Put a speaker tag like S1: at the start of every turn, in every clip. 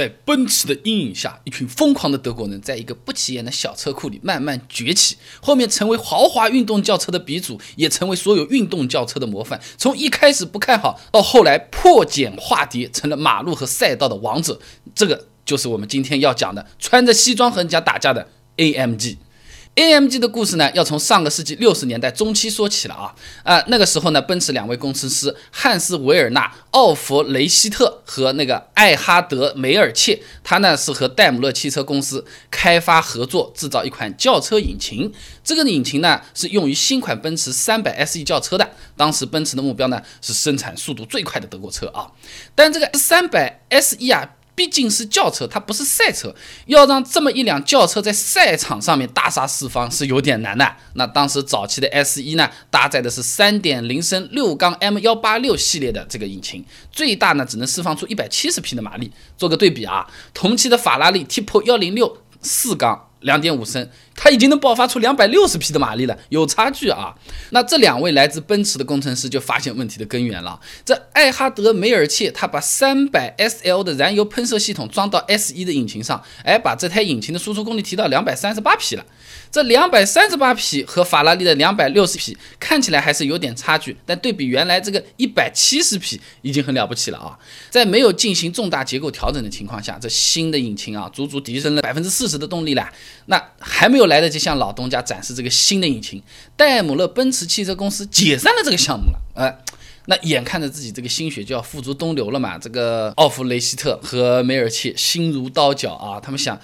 S1: 在奔驰的阴影下，一群疯狂的德国人，在一个不起眼的小车库里慢慢崛起，后面成为豪华运动轿车的鼻祖，也成为所有运动轿车的模范。从一开始不看好，到后来破茧化蝶，成了马路和赛道的王者。这个就是我们今天要讲的，穿着西装和人家打架的 AMG。AMG 的故事呢，要从上个世纪六十年代中期说起了啊呃，那个时候呢，奔驰两位工程师汉斯·维尔纳、奥弗雷希特和那个艾哈德·梅尔切，他呢是和戴姆勒汽车公司开发合作制造一款轿车引擎。这个引擎呢是用于新款奔驰 300SE 轿车的。当时奔驰的目标呢是生产速度最快的德国车啊，但这个 300SE 啊。毕竟是轿车，它不是赛车，要让这么一辆轿车在赛场上面大杀四方是有点难的。那当时早期的 S 一呢，搭载的是三点零升六缸 M 幺八六系列的这个引擎，最大呢只能释放出一百七十匹的马力。做个对比啊，同期的法拉利 Tipo 幺零六四缸。两点五升，它已经能爆发出两百六十匹的马力了，有差距啊。那这两位来自奔驰的工程师就发现问题的根源了。这艾哈德梅尔切他把三百 SL 的燃油喷射系统装到 S 一的引擎上，哎，把这台引擎的输出功率提到两百三十八匹了。这两百三十八匹和法拉利的两百六十匹看起来还是有点差距，但对比原来这个一百七十匹已经很了不起了啊！在没有进行重大结构调整的情况下，这新的引擎啊，足足提升了百分之四十的动力了。那还没有来得及向老东家展示这个新的引擎，戴姆勒奔驰汽车公司解散了这个项目了。哎，那眼看着自己这个心血就要付诸东流了嘛，这个奥弗雷希特和梅尔切心如刀绞啊，他们想。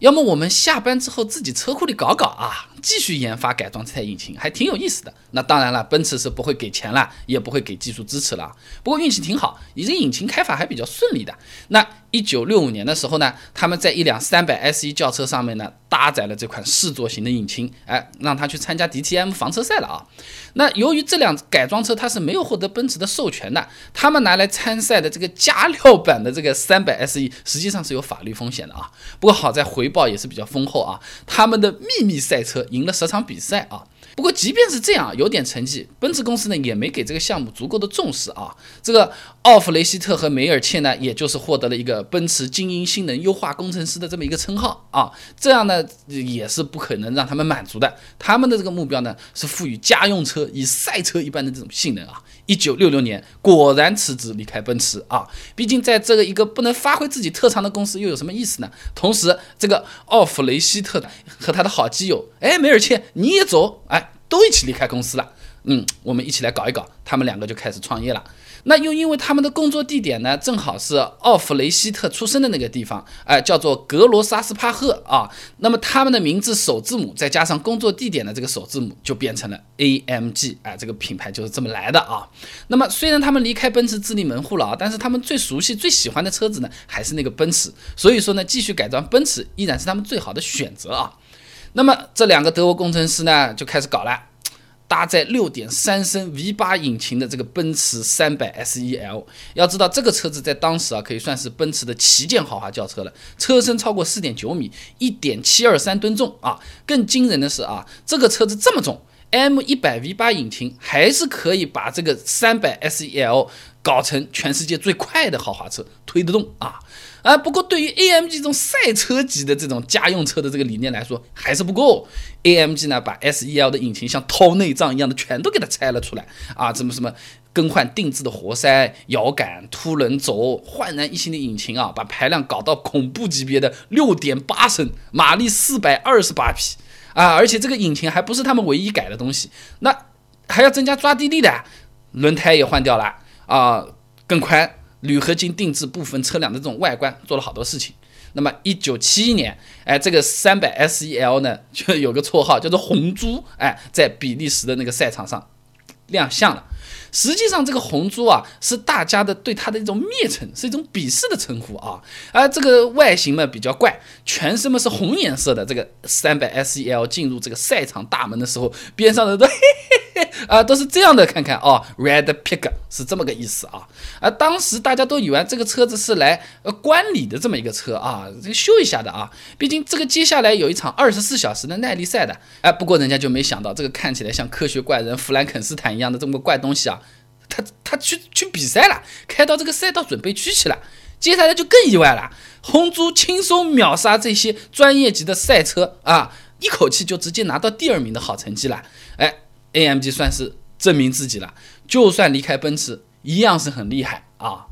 S1: 要么我们下班之后自己车库里搞搞啊，继续研发改装这台引擎，还挺有意思的。那当然了，奔驰是不会给钱了，也不会给技术支持了。不过运气挺好，你这引擎开发还比较顺利的。那一九六五年的时候呢，他们在一辆三百 S e 轿车上面呢搭载了这款四座型的引擎，哎，让他去参加 DTM 房车赛了啊。那由于这辆改装车它是没有获得奔驰的授权的，他们拿来参赛的这个加料版的这个三百 S e 实际上是有法律风险的啊。不过好在回报也是比较丰厚啊，他们的秘密赛车赢了十场比赛啊。不过，即便是这样，有点成绩，奔驰公司呢也没给这个项目足够的重视啊。这个奥弗雷希特和梅尔切呢，也就是获得了一个奔驰精英性能优化工程师的这么一个称号啊。这样呢，也是不可能让他们满足的。他们的这个目标呢，是赋予家用车以赛车一般的这种性能啊。一九六六年，果然辞职离开奔驰啊。毕竟在这个一个不能发挥自己特长的公司，又有什么意思呢？同时，这个奥弗雷希特和他的好基友，哎，梅尔切，你也走，哎。都一起离开公司了，嗯，我们一起来搞一搞，他们两个就开始创业了。那又因为他们的工作地点呢，正好是奥弗雷希特出生的那个地方，哎，叫做格罗萨斯帕赫啊。那么他们的名字首字母再加上工作地点的这个首字母，就变成了 AMG，哎，这个品牌就是这么来的啊。那么虽然他们离开奔驰自立门户了啊，但是他们最熟悉、最喜欢的车子呢，还是那个奔驰。所以说呢，继续改装奔驰依然是他们最好的选择啊。那么这两个德国工程师呢，就开始搞了，搭载六点三升 V 八引擎的这个奔驰三百 SEL。要知道这个车子在当时啊，可以算是奔驰的旗舰豪华轿车了，车身超过四点九米，一点七二三吨重啊。更惊人的是啊，这个车子这么重，M 一百 V 八引擎还是可以把这个三百 SEL 搞成全世界最快的豪华车，推得动啊。啊，不过对于 AMG 这种赛车级的这种家用车的这个理念来说，还是不够。AMG 呢，把 SEL 的引擎像掏内脏一样的全都给它拆了出来啊，怎么什么更换定制的活塞、摇杆、凸轮轴，焕然一新的引擎啊，把排量搞到恐怖级别的六点八升，马力四百二十八匹啊！而且这个引擎还不是他们唯一改的东西，那还要增加抓地力的，轮胎也换掉了啊，更宽。铝合金定制部分车辆的这种外观做了好多事情。那么，一九七一年，哎，这个三百 SEL 呢，就有个绰号叫做“红猪”，哎，在比利时的那个赛场上亮相了。实际上，这个红猪啊，是大家的对它的一种蔑称，是一种鄙视的称呼啊。而这个外形嘛比较怪，全身嘛是红颜色的。这个三百 SEL 进入这个赛场大门的时候，边上的都嘿 嘿 啊，都是这样的。看看啊，Red Pig 是这么个意思啊。啊当时大家都以为这个车子是来呃观礼的这么一个车啊，这个秀一下的啊。毕竟这个接下来有一场二十四小时的耐力赛的。哎，不过人家就没想到，这个看起来像科学怪人弗兰肯斯坦一样的这么个怪东西啊。他他去去比赛了，开到这个赛道准备区去了，接下来就更意外了。红猪轻松秒杀这些专业级的赛车啊，一口气就直接拿到第二名的好成绩了。哎，AMG 算是证明自己了，就算离开奔驰，一样是很厉害啊。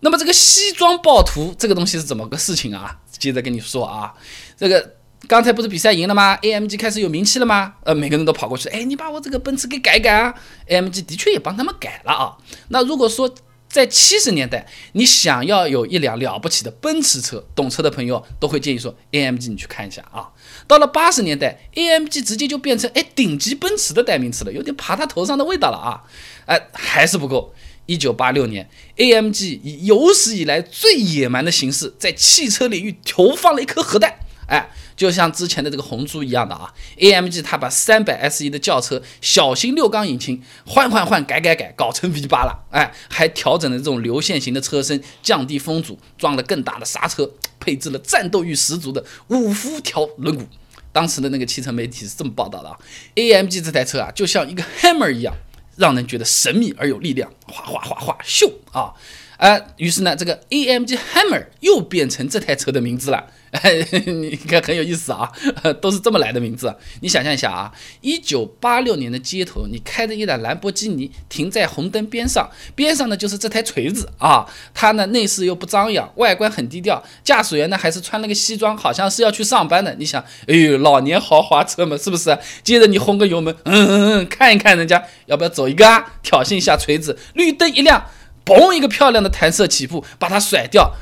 S1: 那么这个西装暴徒这个东西是怎么个事情啊？接着跟你说啊，这个刚才不是比赛赢了吗？AMG 开始有名气了吗？呃，每个人都跑过去，哎，你把我这个奔驰给改改啊！AMG 的确也帮他们改了啊。那如果说在七十年代，你想要有一辆了不起的奔驰车，懂车的朋友都会建议说，AMG 你去看一下啊。到了八十年代，AMG 直接就变成哎顶级奔驰的代名词了，有点爬他头上的味道了啊。哎，还是不够。一九八六年，AMG 以有史以来最野蛮的形式，在汽车领域投放了一颗核弹。哎，就像之前的这个红猪一样的啊，AMG 它把三百 SE 的轿车小型六缸引擎换换换改改改，搞成 V 八了。哎，还调整了这种流线型的车身，降低风阻，装了更大的刹车，配置了战斗欲十足的五辐条轮毂。当时的那个汽车媒体是这么报道的啊，AMG 这台车啊，就像一个 Hammer 一样。让人觉得神秘而有力量，哗哗哗哗咻啊！呃，于是呢，这个 AMG Hammer 又变成这台车的名字了。你看很有意思啊，都是这么来的名字。你想象一下啊，一九八六年的街头，你开着一辆兰博基尼停在红灯边上，边上呢就是这台锤子啊。它呢内饰又不张扬，外观很低调，驾驶员呢还是穿了个西装，好像是要去上班的。你想，哎呦，老年豪华车嘛，是不是？接着你轰个油门，嗯嗯嗯，看一看人家要不要走一个啊？挑衅一下锤子，绿灯一亮。嘣！一个漂亮的弹射起步，把它甩掉。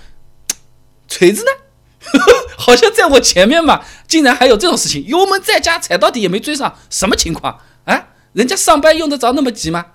S1: 锤子呢？好像在我前面嘛，竟然还有这种事情！油门再加，踩到底也没追上，什么情况啊？人家上班用得着那么急吗？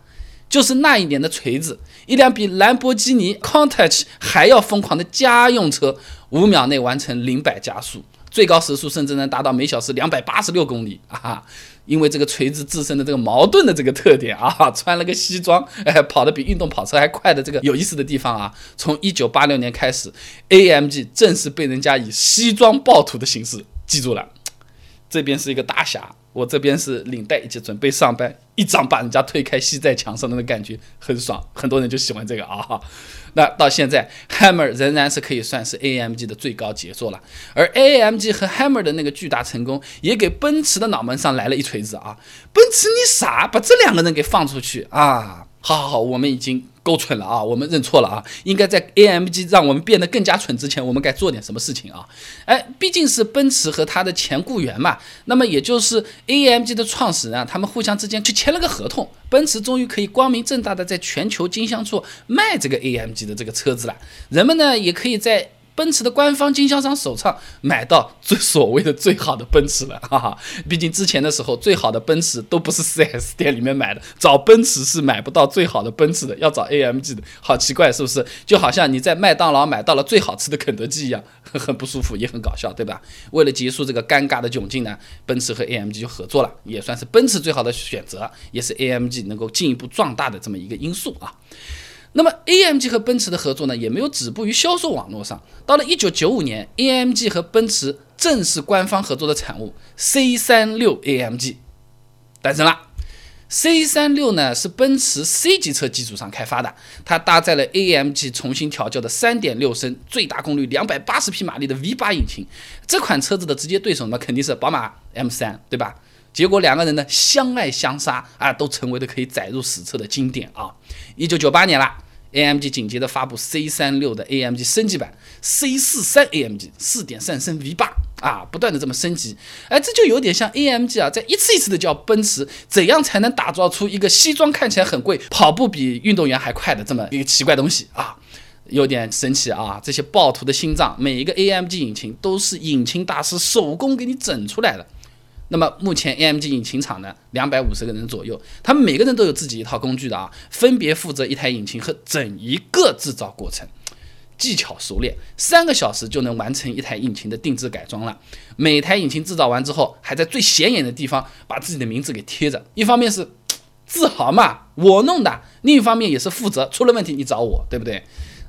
S1: 就是那一年的锤子，一辆比兰博基尼 Countach 还要疯狂的家用车，五秒内完成零百加速。最高时速甚至能达到每小时两百八十六公里啊！因为这个锤子自身的这个矛盾的这个特点啊，穿了个西装，哎，跑得比运动跑车还快的这个有意思的地方啊，从一九八六年开始，AMG 正式被人家以西装暴徒的形式记住了。这边是一个大侠。我这边是领带，以及准备上班，一掌把人家推开，吸在墙上的那感觉很爽，很多人就喜欢这个啊。那到现在，Hammer 仍然是可以算是 AMG 的最高杰作了。而 AMG 和 Hammer 的那个巨大成功，也给奔驰的脑门上来了一锤子啊！奔驰你傻，把这两个人给放出去啊！好好好，我们已经。够蠢了啊！我们认错了啊！应该在 AMG 让我们变得更加蠢之前，我们该做点什么事情啊？哎，毕竟是奔驰和他的前雇员嘛，那么也就是 AMG 的创始人啊，他们互相之间去签了个合同，奔驰终于可以光明正大的在全球经销处卖这个 AMG 的这个车子了，人们呢也可以在。奔驰的官方经销商首创买到最所谓的最好的奔驰了，哈哈。毕竟之前的时候，最好的奔驰都不是 4S 店里面买的，找奔驰是买不到最好的奔驰的，要找 AMG 的，好奇怪是不是？就好像你在麦当劳买到了最好吃的肯德基一样，很不舒服，也很搞笑，对吧？为了结束这个尴尬的窘境呢，奔驰和 AMG 就合作了，也算是奔驰最好的选择，也是 AMG 能够进一步壮大的这么一个因素啊。那么，AMG 和奔驰的合作呢，也没有止步于销售网络上。到了1995年，AMG 和奔驰正式官方合作的产物 C36 AMG 诞生了。C36 呢是奔驰 C 级车基础上开发的，它搭载了 AMG 重新调教的3.6升、最大功率280匹马力的 V8 引擎。这款车子的直接对手呢，肯定是宝马 M3，对吧？结果两个人呢相爱相杀啊，都成为了可以载入史册的经典啊！一九九八年了，AMG 紧接着发布 C 三六的 AMG 升级版 C 四三 AMG 四点三升 V 八啊，不断的这么升级，哎，这就有点像 AMG 啊，在一次一次的叫奔驰，怎样才能打造出一个西装看起来很贵，跑步比运动员还快的这么一个奇怪东西啊？有点神奇啊！这些暴徒的心脏，每一个 AMG 引擎都是引擎大师手工给你整出来的。那么目前 AMG 引擎厂呢，两百五十个人左右，他们每个人都有自己一套工具的啊，分别负责一台引擎和整一个制造过程，技巧熟练，三个小时就能完成一台引擎的定制改装了。每台引擎制造完之后，还在最显眼的地方把自己的名字给贴着，一方面是 自豪嘛，我弄的；另一方面也是负责，出了问题你找我，对不对？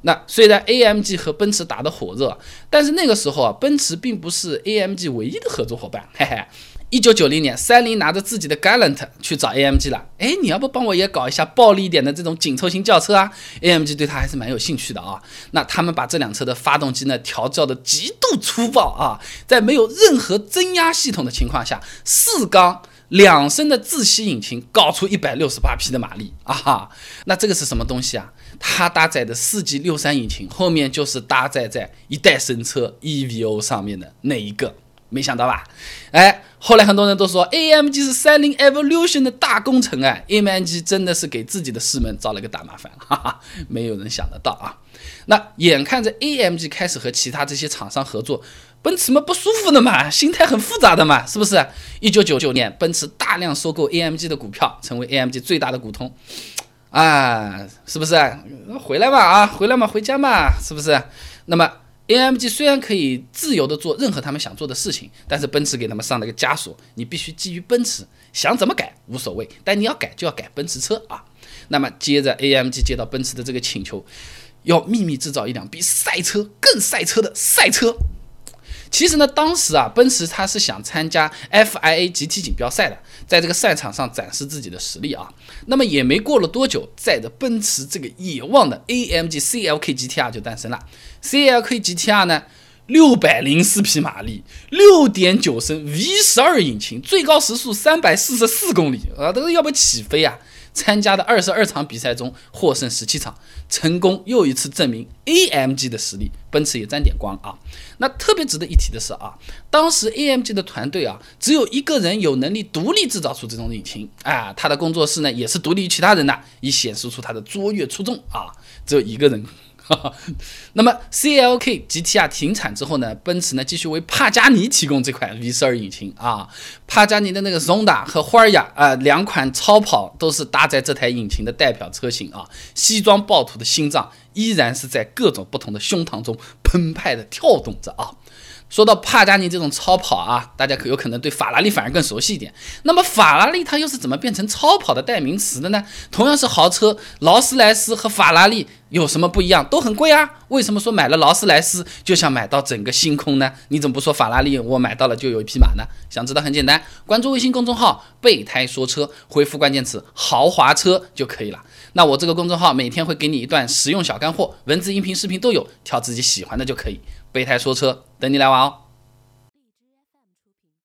S1: 那虽然 AMG 和奔驰打得火热，但是那个时候啊，奔驰并不是 AMG 唯一的合作伙伴，嘿嘿。一九九零年，三菱拿着自己的 Galant 去找 AMG 了。哎，你要不帮我也搞一下暴力一点的这种紧凑型轿车啊？AMG 对他还是蛮有兴趣的啊。那他们把这辆车的发动机呢调教的极度粗暴啊，在没有任何增压系统的情况下，四缸两升的自吸引擎搞出一百六十八匹的马力啊哈。那这个是什么东西啊？它搭载的四 G 六三引擎后面就是搭载在一代神车 EVO 上面的那一个。没想到吧？哎，后来很多人都说 AMG 是三菱 Evolution 的大功臣啊，AMG 真的是给自己的师门找了个大麻烦，哈哈，没有人想得到啊。那眼看着 AMG 开始和其他这些厂商合作，奔驰嘛不舒服的嘛，心态很复杂的嘛，是不是？一九九九年，奔驰大量收购 AMG 的股票，成为 AMG 最大的股东，啊，是不是？回来嘛啊，回来嘛，回家嘛，是不是？那么。AMG 虽然可以自由的做任何他们想做的事情，但是奔驰给他们上了个枷锁，你必须基于奔驰，想怎么改无所谓，但你要改就要改奔驰车啊。那么接着 AMG 接到奔驰的这个请求，要秘密制造一辆比赛车更赛车的赛车。其实呢，当时啊，奔驰他是想参加 FIA 集体锦标赛的，在这个赛场上展示自己的实力啊。那么也没过了多久，载着奔驰这个野望的 AMG CLK GTR 就诞生了。CLK GTR 呢，六百零四匹马力，六点九升 V 十二引擎，最高时速三百四十四公里啊，这个要不起飞啊！参加的二十二场比赛中获胜十七场，成功又一次证明 AMG 的实力，奔驰也沾点光啊。那特别值得一提的是啊，当时 AMG 的团队啊，只有一个人有能力独立制造出这种引擎啊，他的工作室呢也是独立于其他人的，以显示出他的卓越出众啊，只有一个人。那么 C L K G T R 停产之后呢，奔驰呢继续为帕加尼提供这款 V 十二引擎啊。帕加尼的那个 Zonda 和花儿雅啊两款超跑都是搭载这台引擎的代表车型啊。西装暴徒的心脏依然是在各种不同的胸膛中澎湃的跳动着啊。说到帕加尼这种超跑啊，大家可有可能对法拉利反而更熟悉一点。那么法拉利它又是怎么变成超跑的代名词的呢？同样是豪车，劳斯莱斯和法拉利有什么不一样？都很贵啊。为什么说买了劳斯莱斯就想买到整个星空呢？你怎么不说法拉利我买到了就有一匹马呢？想知道很简单，关注微信公众号“备胎说车”，回复关键词“豪华车”就可以了。那我这个公众号每天会给你一段实用小干货，文字、音频、视频都有，挑自己喜欢的就可以。备胎说车，等你来玩哦。